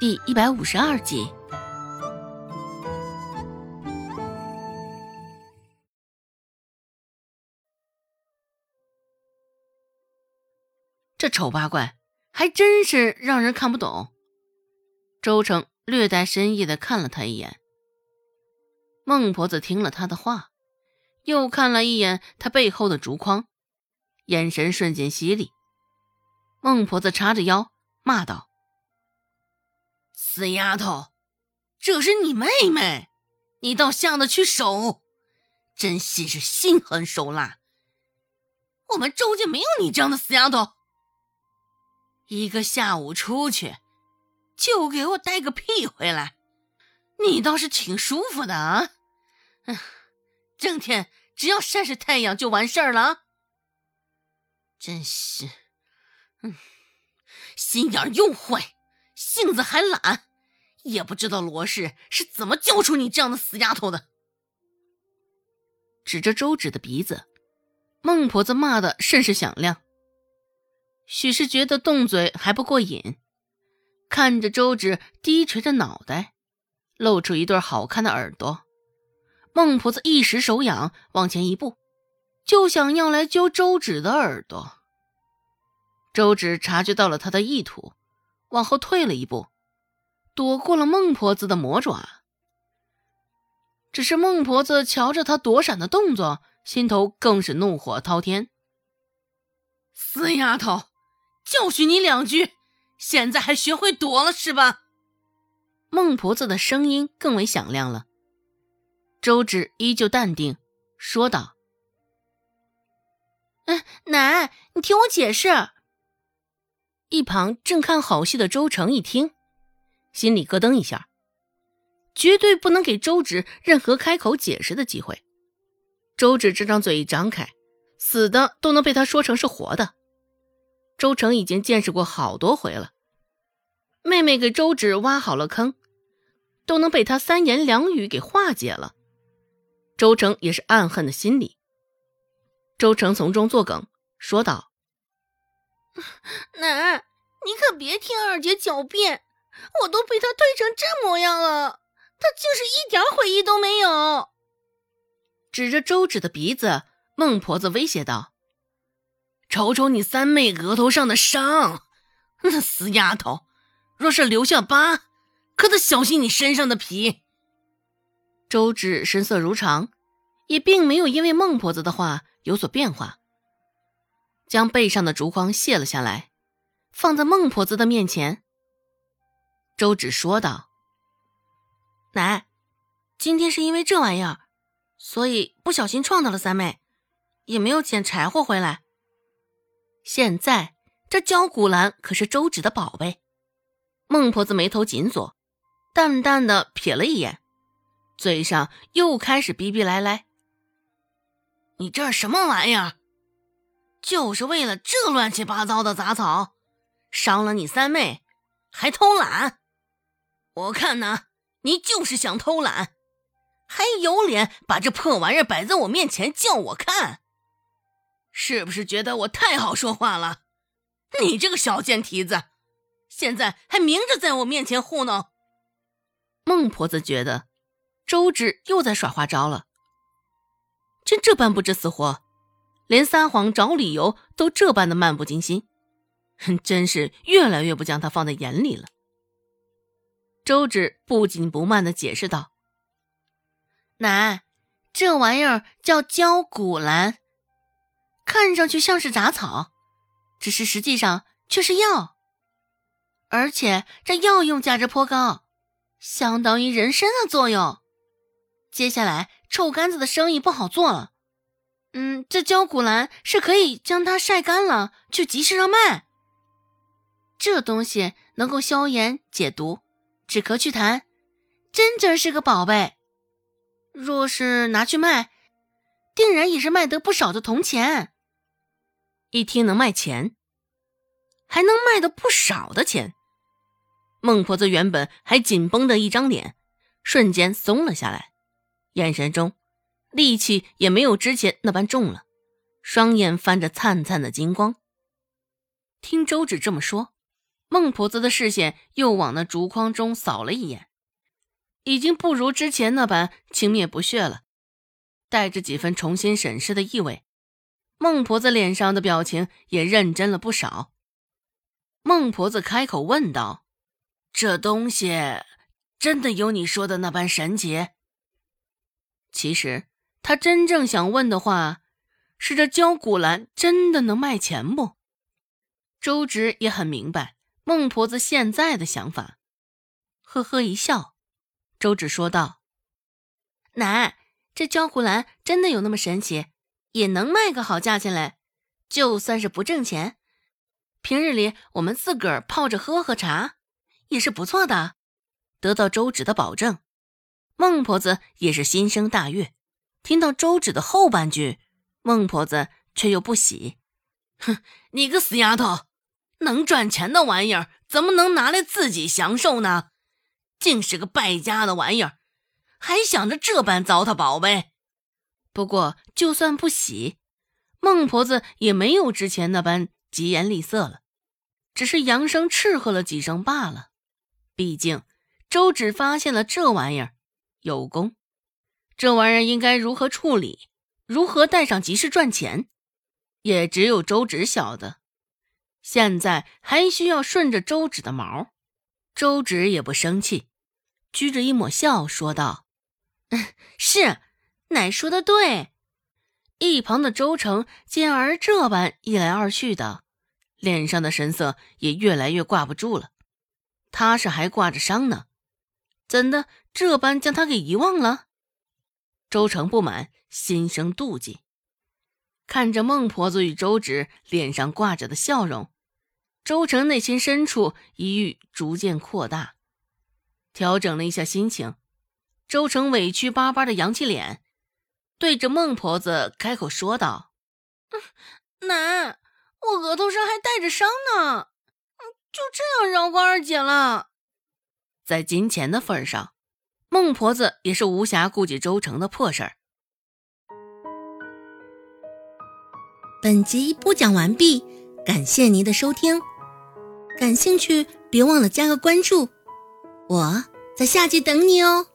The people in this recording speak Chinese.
第一百五十二集。这丑八怪还真是让人看不懂。周成略带深意的看了他一眼。孟婆子听了他的话，又看了一眼他背后的竹筐，眼神瞬间犀利。孟婆子叉着腰骂道：“死丫头，这是你妹妹，你倒下得去手，真心是心狠手辣。我们周家没有你这样的死丫头。”一个下午出去，就给我带个屁回来！你倒是挺舒服的啊，整天只要晒晒太阳就完事儿了。真是，嗯，心眼又坏，性子还懒，也不知道罗氏是怎么教出你这样的死丫头的。指着周芷的鼻子，孟婆子骂的甚是响亮。许是觉得动嘴还不过瘾，看着周芷低垂着脑袋，露出一对好看的耳朵，孟婆子一时手痒，往前一步，就想要来揪周芷的耳朵。周芷察觉到了他的意图，往后退了一步，躲过了孟婆子的魔爪。只是孟婆子瞧着他躲闪的动作，心头更是怒火滔天。死丫头！教训你两句，现在还学会躲了是吧？孟婆子的声音更为响亮了。周芷依旧淡定，说道：“嗯，奶，你听我解释。”一旁正看好戏的周成一听，心里咯噔一下，绝对不能给周芷任何开口解释的机会。周芷这张嘴一张开，死的都能被他说成是活的。周成已经见识过好多回了，妹妹给周芷挖好了坑，都能被他三言两语给化解了。周成也是暗恨的心理。周成从中作梗，说道：“奶，你可别听二姐狡辩，我都被她推成这模样了，她竟是一点悔意都没有。”指着周芷的鼻子，孟婆子威胁道。瞅瞅你三妹额头上的伤，那死丫头，若是留下疤，可得小心你身上的皮。周芷神色如常，也并没有因为孟婆子的话有所变化，将背上的竹筐卸了下来，放在孟婆子的面前。周芷说道：“奶，今天是因为这玩意儿，所以不小心撞到了三妹，也没有捡柴火回来。”现在这焦古兰可是周芷的宝贝。孟婆子眉头紧锁，淡淡的瞥了一眼，嘴上又开始逼逼赖赖：“你这什么玩意儿？就是为了这乱七八糟的杂草，伤了你三妹，还偷懒？我看呢，你就是想偷懒，还有脸把这破玩意儿摆在我面前叫我看？”是不是觉得我太好说话了？你这个小贱蹄子，现在还明着在我面前糊弄。孟婆子觉得周芷又在耍花招了，真这般不知死活，连撒谎找理由都这般的漫不经心，真是越来越不将他放在眼里了。周芷不紧不慢的解释道：“奶，这玩意儿叫焦骨兰。”看上去像是杂草，只是实际上却是药，而且这药用价值颇高，相当于人参的作用。接下来臭干子的生意不好做了。嗯，这焦骨兰是可以将它晒干了，去集市上卖。这东西能够消炎解毒、止咳祛痰，真真是个宝贝。若是拿去卖，定然也是卖得不少的铜钱。一听能卖钱，还能卖得不少的钱，孟婆子原本还紧绷的一张脸，瞬间松了下来，眼神中力气也没有之前那般重了，双眼泛着灿灿的金光。听周芷这么说，孟婆子的视线又往那竹筐中扫了一眼，已经不如之前那般轻蔑不屑了，带着几分重新审视的意味。孟婆子脸上的表情也认真了不少。孟婆子开口问道：“这东西真的有你说的那般神奇？”其实他真正想问的话是：这焦古兰真的能卖钱不？周芷也很明白孟婆子现在的想法，呵呵一笑。周芷说道：“奶，这焦古兰真的有那么神奇？”也能卖个好价钱来，就算是不挣钱，平日里我们自个儿泡着喝喝茶，也是不错的。得到周芷的保证，孟婆子也是心生大悦。听到周芷的后半句，孟婆子却又不喜：“哼，你个死丫头，能赚钱的玩意儿怎么能拿来自己享受呢？竟是个败家的玩意儿，还想着这般糟蹋宝贝。”不过，就算不喜，孟婆子也没有之前那般疾言厉色了，只是扬声斥喝了几声罢了。毕竟周芷发现了这玩意儿有功，这玩意儿应该如何处理，如何带上集市赚钱，也只有周芷晓得。现在还需要顺着周芷的毛，周芷也不生气，撅着一抹笑说道：“是。”奶说的对，一旁的周成见儿这般一来二去的，脸上的神色也越来越挂不住了。他是还挂着伤呢，怎的这般将他给遗忘了？周成不满，心生妒忌，看着孟婆子与周芷脸上挂着的笑容，周成内心深处疑欲逐渐扩大。调整了一下心情，周成委屈巴巴的扬起脸。对着孟婆子开口说道：“奶，我额头上还带着伤呢，就这样饶过二姐了。”在金钱的份上，孟婆子也是无暇顾及周成的破事儿。本集播讲完毕，感谢您的收听。感兴趣，别忘了加个关注，我在下集等你哦。